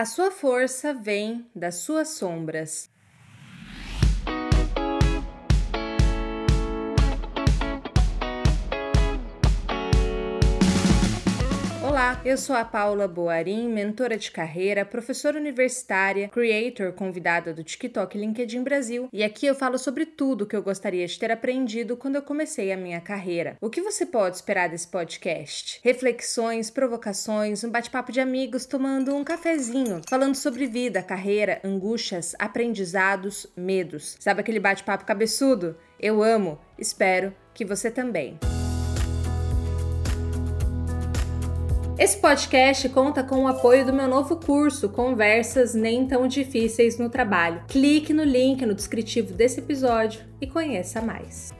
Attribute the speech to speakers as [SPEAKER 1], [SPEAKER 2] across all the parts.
[SPEAKER 1] A sua força vem das suas sombras. Eu sou a Paula Boarim, mentora de carreira, professora universitária, creator convidada do TikTok LinkedIn Brasil, e aqui eu falo sobre tudo que eu gostaria de ter aprendido quando eu comecei a minha carreira. O que você pode esperar desse podcast? Reflexões, provocações, um bate-papo de amigos tomando um cafezinho, falando sobre vida, carreira, angústias, aprendizados, medos. Sabe aquele bate-papo cabeçudo? Eu amo, espero que você também. Esse podcast conta com o apoio do meu novo curso Conversas Nem Tão Difíceis no Trabalho. Clique no link no descritivo desse episódio e conheça mais.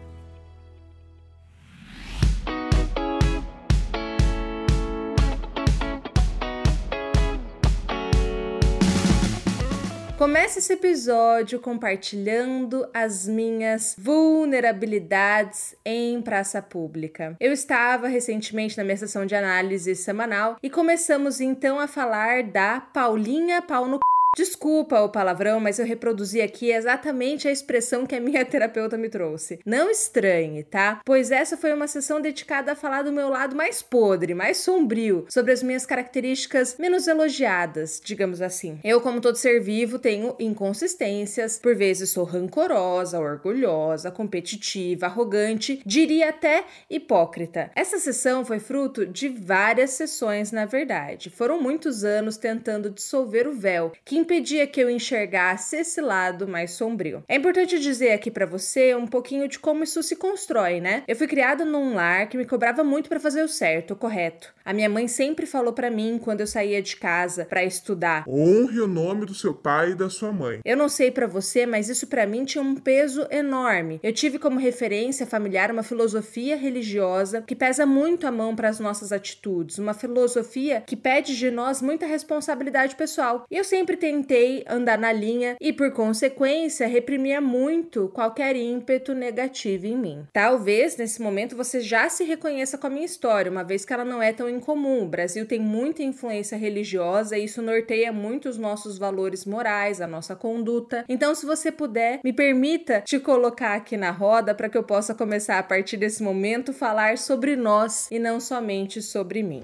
[SPEAKER 1] Começa esse episódio compartilhando as minhas vulnerabilidades em praça pública. Eu estava recentemente na minha sessão de análise semanal e começamos então a falar da Paulinha Pau no Desculpa o palavrão, mas eu reproduzi aqui exatamente a expressão que a minha terapeuta me trouxe. Não estranhe, tá? Pois essa foi uma sessão dedicada a falar do meu lado mais podre, mais sombrio, sobre as minhas características menos elogiadas, digamos assim. Eu, como todo ser vivo, tenho inconsistências, por vezes sou rancorosa, orgulhosa, competitiva, arrogante, diria até hipócrita. Essa sessão foi fruto de várias sessões, na verdade. Foram muitos anos tentando dissolver o véu que impedia que eu enxergasse esse lado mais sombrio. É importante dizer aqui para você um pouquinho de como isso se constrói, né? Eu fui criada num lar que me cobrava muito para fazer o certo, o correto. A minha mãe sempre falou para mim quando eu saía de casa para estudar:
[SPEAKER 2] "Honre o nome do seu pai e da sua mãe".
[SPEAKER 1] Eu não sei para você, mas isso para mim tinha um peso enorme. Eu tive como referência familiar uma filosofia religiosa que pesa muito a mão para as nossas atitudes, uma filosofia que pede de nós muita responsabilidade pessoal. E eu sempre tenho tentei andar na linha e, por consequência, reprimia muito qualquer ímpeto negativo em mim. Talvez nesse momento você já se reconheça com a minha história, uma vez que ela não é tão incomum. O Brasil tem muita influência religiosa e isso norteia muito os nossos valores morais, a nossa conduta. Então, se você puder, me permita te colocar aqui na roda para que eu possa começar a partir desse momento falar sobre nós e não somente sobre mim.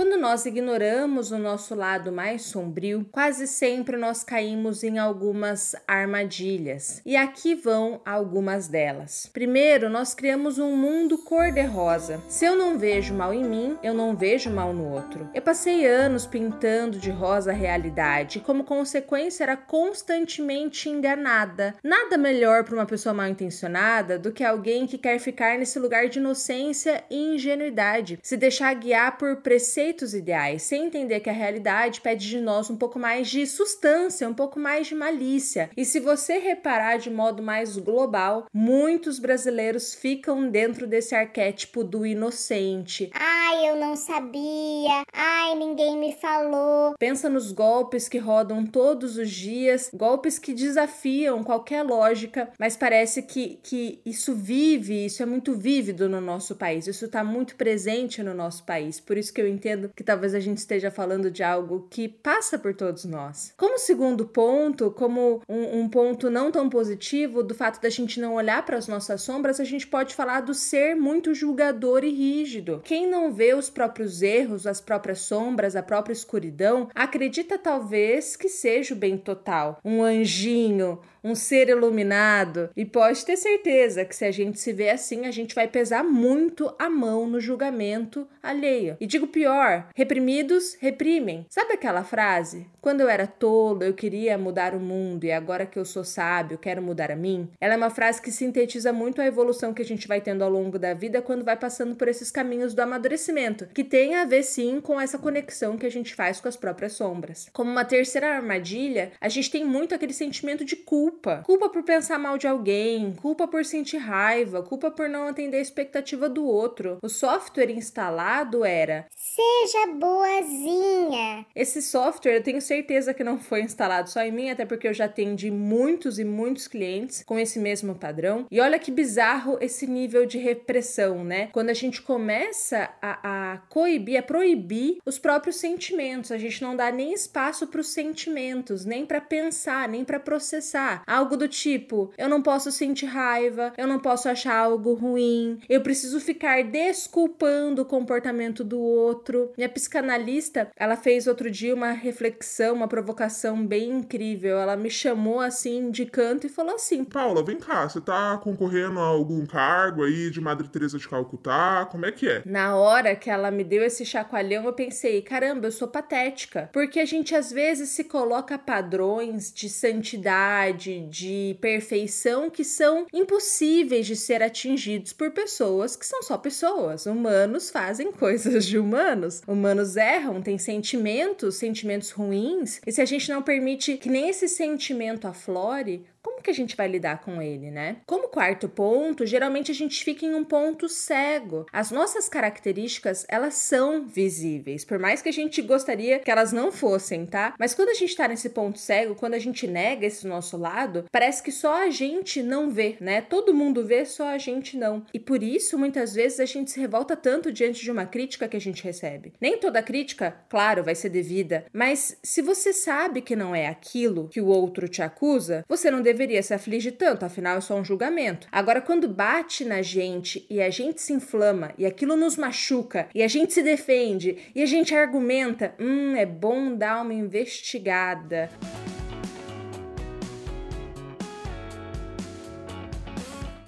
[SPEAKER 1] Quando nós ignoramos o nosso lado mais sombrio, quase sempre nós caímos em algumas armadilhas. E aqui vão algumas delas. Primeiro, nós criamos um mundo cor-de-rosa. Se eu não vejo mal em mim, eu não vejo mal no outro. Eu passei anos pintando de rosa a realidade e, como consequência, era constantemente enganada. Nada melhor para uma pessoa mal intencionada do que alguém que quer ficar nesse lugar de inocência e ingenuidade, se deixar guiar por preceitos conceitos ideais, sem entender que a realidade pede de nós um pouco mais de substância, um pouco mais de malícia. E se você reparar de modo mais global, muitos brasileiros ficam dentro desse arquétipo do inocente.
[SPEAKER 3] Ai, eu não sabia. Ai, ninguém me falou.
[SPEAKER 1] Pensa nos golpes que rodam todos os dias, golpes que desafiam qualquer lógica, mas parece que, que isso vive, isso é muito vívido no nosso país, isso está muito presente no nosso país. Por isso que eu entendo que talvez a gente esteja falando de algo que passa por todos nós. Como segundo ponto, como um, um ponto não tão positivo do fato da gente não olhar para as nossas sombras, a gente pode falar do ser muito julgador e rígido. Quem não vê os próprios erros, as próprias sombras, a própria escuridão, acredita talvez que seja o bem total, um anjinho, um ser iluminado. E pode ter certeza que se a gente se vê assim, a gente vai pesar muito a mão no julgamento alheio. E digo pior, reprimidos reprimem. Sabe aquela frase? Quando eu era tolo, eu queria mudar o mundo e agora que eu sou sábio, quero mudar a mim. Ela é uma frase que sintetiza muito a evolução que a gente vai tendo ao longo da vida quando vai passando por esses caminhos do amadurecimento, que tem a ver sim com essa conexão que a gente faz com as próprias sombras. Como uma terceira armadilha, a gente tem muito aquele sentimento de culpa culpa. Culpa por pensar mal de alguém, culpa por sentir raiva, culpa por não atender a expectativa do outro. O software instalado era:
[SPEAKER 3] se Seja boazinha.
[SPEAKER 1] Esse software eu tenho certeza que não foi instalado só em mim, até porque eu já atendi muitos e muitos clientes com esse mesmo padrão. E olha que bizarro esse nível de repressão, né? Quando a gente começa a, a coibir, a proibir os próprios sentimentos, a gente não dá nem espaço para os sentimentos, nem para pensar, nem para processar. Algo do tipo: eu não posso sentir raiva, eu não posso achar algo ruim, eu preciso ficar desculpando o comportamento do outro. Minha psicanalista, ela fez outro dia uma reflexão, uma provocação bem incrível. Ela me chamou assim de canto e falou assim:
[SPEAKER 2] Paula, vem cá, você tá concorrendo a algum cargo aí de Madre Teresa de Calcutá? Como é que é?
[SPEAKER 1] Na hora que ela me deu esse chacoalhão, eu pensei: caramba, eu sou patética. Porque a gente às vezes se coloca padrões de santidade, de perfeição que são impossíveis de ser atingidos por pessoas que são só pessoas. Humanos fazem coisas de humanos. Humanos erram, têm sentimentos, sentimentos ruins. E se a gente não permite que nem esse sentimento aflore, como que a gente vai lidar com ele, né? Como quarto ponto, geralmente a gente fica em um ponto cego. As nossas características, elas são visíveis, por mais que a gente gostaria que elas não fossem, tá? Mas quando a gente tá nesse ponto cego, quando a gente nega esse nosso lado, parece que só a gente não vê, né? Todo mundo vê, só a gente não. E por isso, muitas vezes a gente se revolta tanto diante de uma crítica que a gente recebe. Nem toda crítica, claro, vai ser devida, mas se você sabe que não é aquilo que o outro te acusa, você não deveria se afligir tanto, afinal é só um julgamento. Agora, quando bate na gente e a gente se inflama e aquilo nos machuca e a gente se defende e a gente argumenta, hum, é bom dar uma investigada.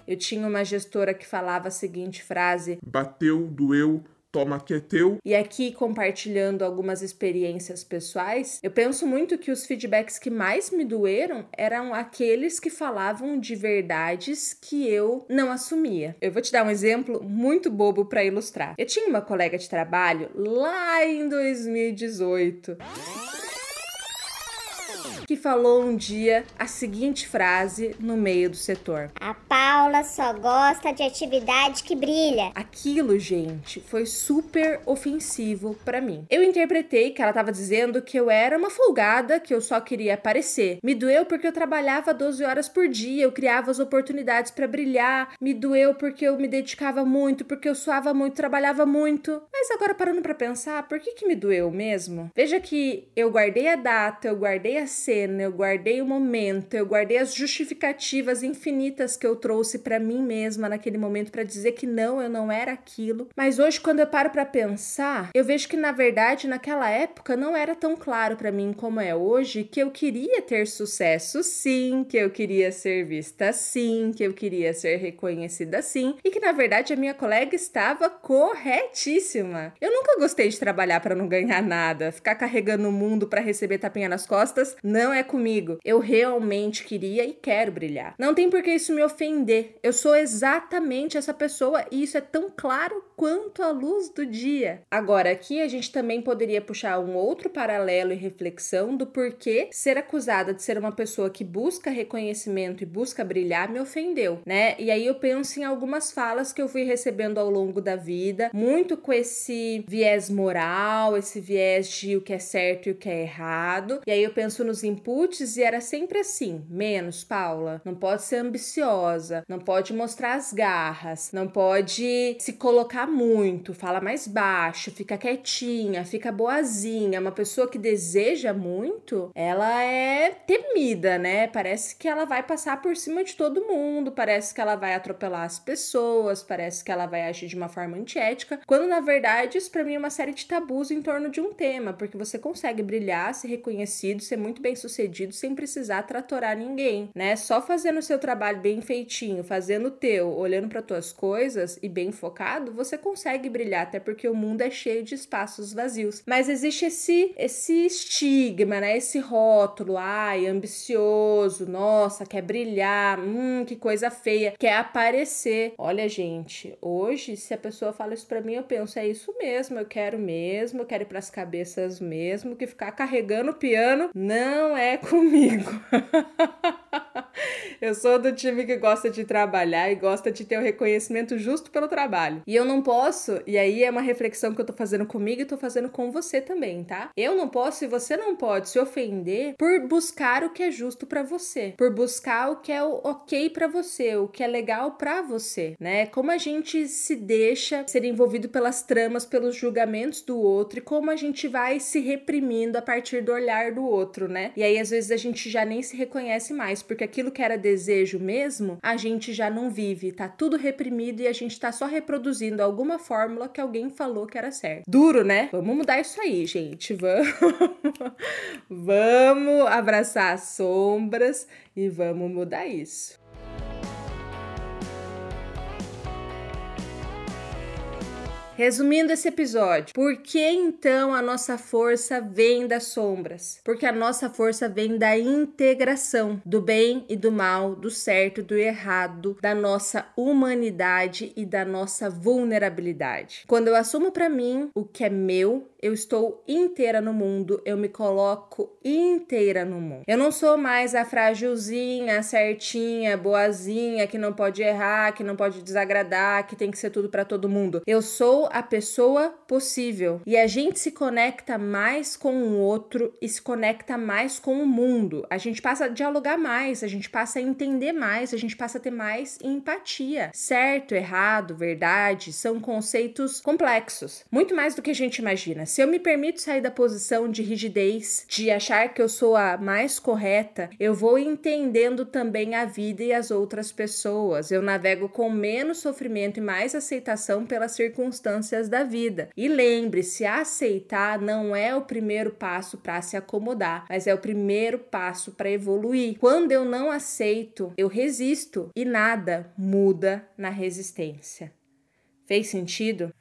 [SPEAKER 1] Eu tinha uma gestora que falava a seguinte frase:
[SPEAKER 2] Bateu, doeu, toma que é teu.
[SPEAKER 1] E aqui, compartilhando algumas experiências pessoais, eu penso muito que os feedbacks que mais me doeram eram aqueles que falavam de verdades que eu não assumia. Eu vou te dar um exemplo muito bobo para ilustrar. Eu tinha uma colega de trabalho lá em 2018 que falou um dia a seguinte frase no meio do setor:
[SPEAKER 3] A Paula só gosta de atividade que brilha.
[SPEAKER 1] Aquilo, gente, foi super ofensivo para mim. Eu interpretei que ela estava dizendo que eu era uma folgada, que eu só queria aparecer. Me doeu porque eu trabalhava 12 horas por dia, eu criava as oportunidades para brilhar. Me doeu porque eu me dedicava muito, porque eu suava muito, trabalhava muito. Mas agora parando para pensar, por que que me doeu mesmo? Veja que eu guardei a data, eu guardei a cena, eu guardei o momento, eu guardei as justificativas infinitas que eu trouxe para mim mesma naquele momento para dizer que não, eu não era aquilo. Mas hoje quando eu paro para pensar, eu vejo que na verdade naquela época não era tão claro para mim como é hoje que eu queria ter sucesso sim, que eu queria ser vista sim, que eu queria ser reconhecida sim e que na verdade a minha colega estava corretíssima. Eu nunca gostei de trabalhar para não ganhar nada, ficar carregando o mundo para receber tapinha nas costas, não é comigo. Eu realmente queria e quero brilhar. Não tem por que isso me ofender. Eu sou exatamente essa pessoa e isso é tão claro quanto a luz do dia. Agora, aqui a gente também poderia puxar um outro paralelo e reflexão do porquê ser acusada de ser uma pessoa que busca reconhecimento e busca brilhar me ofendeu, né? E aí eu penso em algumas falas que eu fui recebendo ao longo da vida, muito com esse viés moral, esse viés de o que é certo e o que é errado. E aí eu penso nos inputs e era sempre assim: menos, Paula, não pode ser ambiciosa, não pode mostrar as garras, não pode se colocar muito, fala mais baixo, fica quietinha, fica boazinha. Uma pessoa que deseja muito, ela é temida, né? Parece que ela vai passar por cima de todo mundo, parece que ela vai atropelar as pessoas, parece que ela vai agir de uma forma antiética, quando na verdade isso para mim é uma série de tabus em torno de um tema, porque você consegue brilhar, ser reconhecido, ser muito bem sucedido sem precisar tratorar ninguém, né? Só fazendo o seu trabalho bem feitinho, fazendo o teu, olhando para tuas coisas e bem focado, você consegue brilhar, até porque o mundo é cheio de espaços vazios. Mas existe esse esse estigma, né? Esse rótulo, ai, ambicioso, nossa, quer brilhar, hum, que coisa feia, quer aparecer. Olha, gente, hoje se a pessoa fala isso para mim, eu penso, é isso mesmo, eu quero mesmo, eu quero ir pras cabeças mesmo, que ficar carregando o piano não é comigo. Eu sou do time que gosta de trabalhar e gosta de ter o reconhecimento justo pelo trabalho. E eu não posso, e aí é uma reflexão que eu tô fazendo comigo e tô fazendo com você também, tá? Eu não posso e você não pode se ofender por buscar o que é justo para você, por buscar o que é ok para você, o que é legal para você, né? Como a gente se deixa ser envolvido pelas tramas, pelos julgamentos do outro e como a gente vai se reprimindo a partir do olhar do outro, né? E aí às vezes a gente já nem se reconhece mais, porque aquilo que era desejo mesmo, a gente já não vive, tá tudo reprimido e a gente tá só reproduzindo alguma fórmula que alguém falou que era certo. Duro, né? Vamos mudar isso aí, gente. Vamos. vamos abraçar as sombras e vamos mudar isso. Resumindo esse episódio, por que então a nossa força vem das sombras? Porque a nossa força vem da integração do bem e do mal, do certo e do errado, da nossa humanidade e da nossa vulnerabilidade. Quando eu assumo para mim o que é meu, eu estou inteira no mundo, eu me coloco inteira no mundo. Eu não sou mais a frágilzinha, certinha, boazinha, que não pode errar, que não pode desagradar, que tem que ser tudo para todo mundo. Eu sou a pessoa possível e a gente se conecta mais com o outro e se conecta mais com o mundo. A gente passa a dialogar mais, a gente passa a entender mais, a gente passa a ter mais empatia. Certo, errado, verdade são conceitos complexos, muito mais do que a gente imagina. Se eu me permito sair da posição de rigidez, de achar que eu sou a mais correta, eu vou entendendo também a vida e as outras pessoas. Eu navego com menos sofrimento e mais aceitação pelas circunstâncias da vida. E lembre-se, aceitar não é o primeiro passo para se acomodar, mas é o primeiro passo para evoluir. Quando eu não aceito, eu resisto e nada muda na resistência. Fez sentido?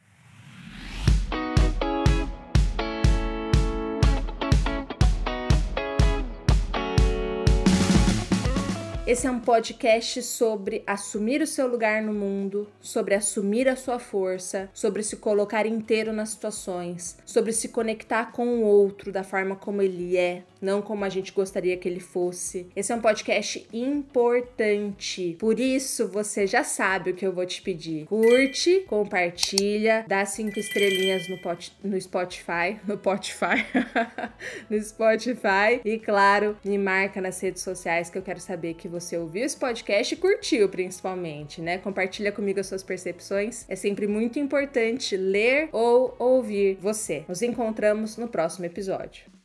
[SPEAKER 1] Esse é um podcast sobre assumir o seu lugar no mundo, sobre assumir a sua força, sobre se colocar inteiro nas situações, sobre se conectar com o outro da forma como ele é, não como a gente gostaria que ele fosse. Esse é um podcast importante. Por isso, você já sabe o que eu vou te pedir. Curte, compartilha, dá cinco estrelinhas no, pot, no Spotify, no Spotify, no Spotify e claro, me marca nas redes sociais que eu quero saber que você ouviu esse podcast e curtiu principalmente, né? Compartilha comigo as suas percepções. É sempre muito importante ler ou ouvir você. Nos encontramos no próximo episódio.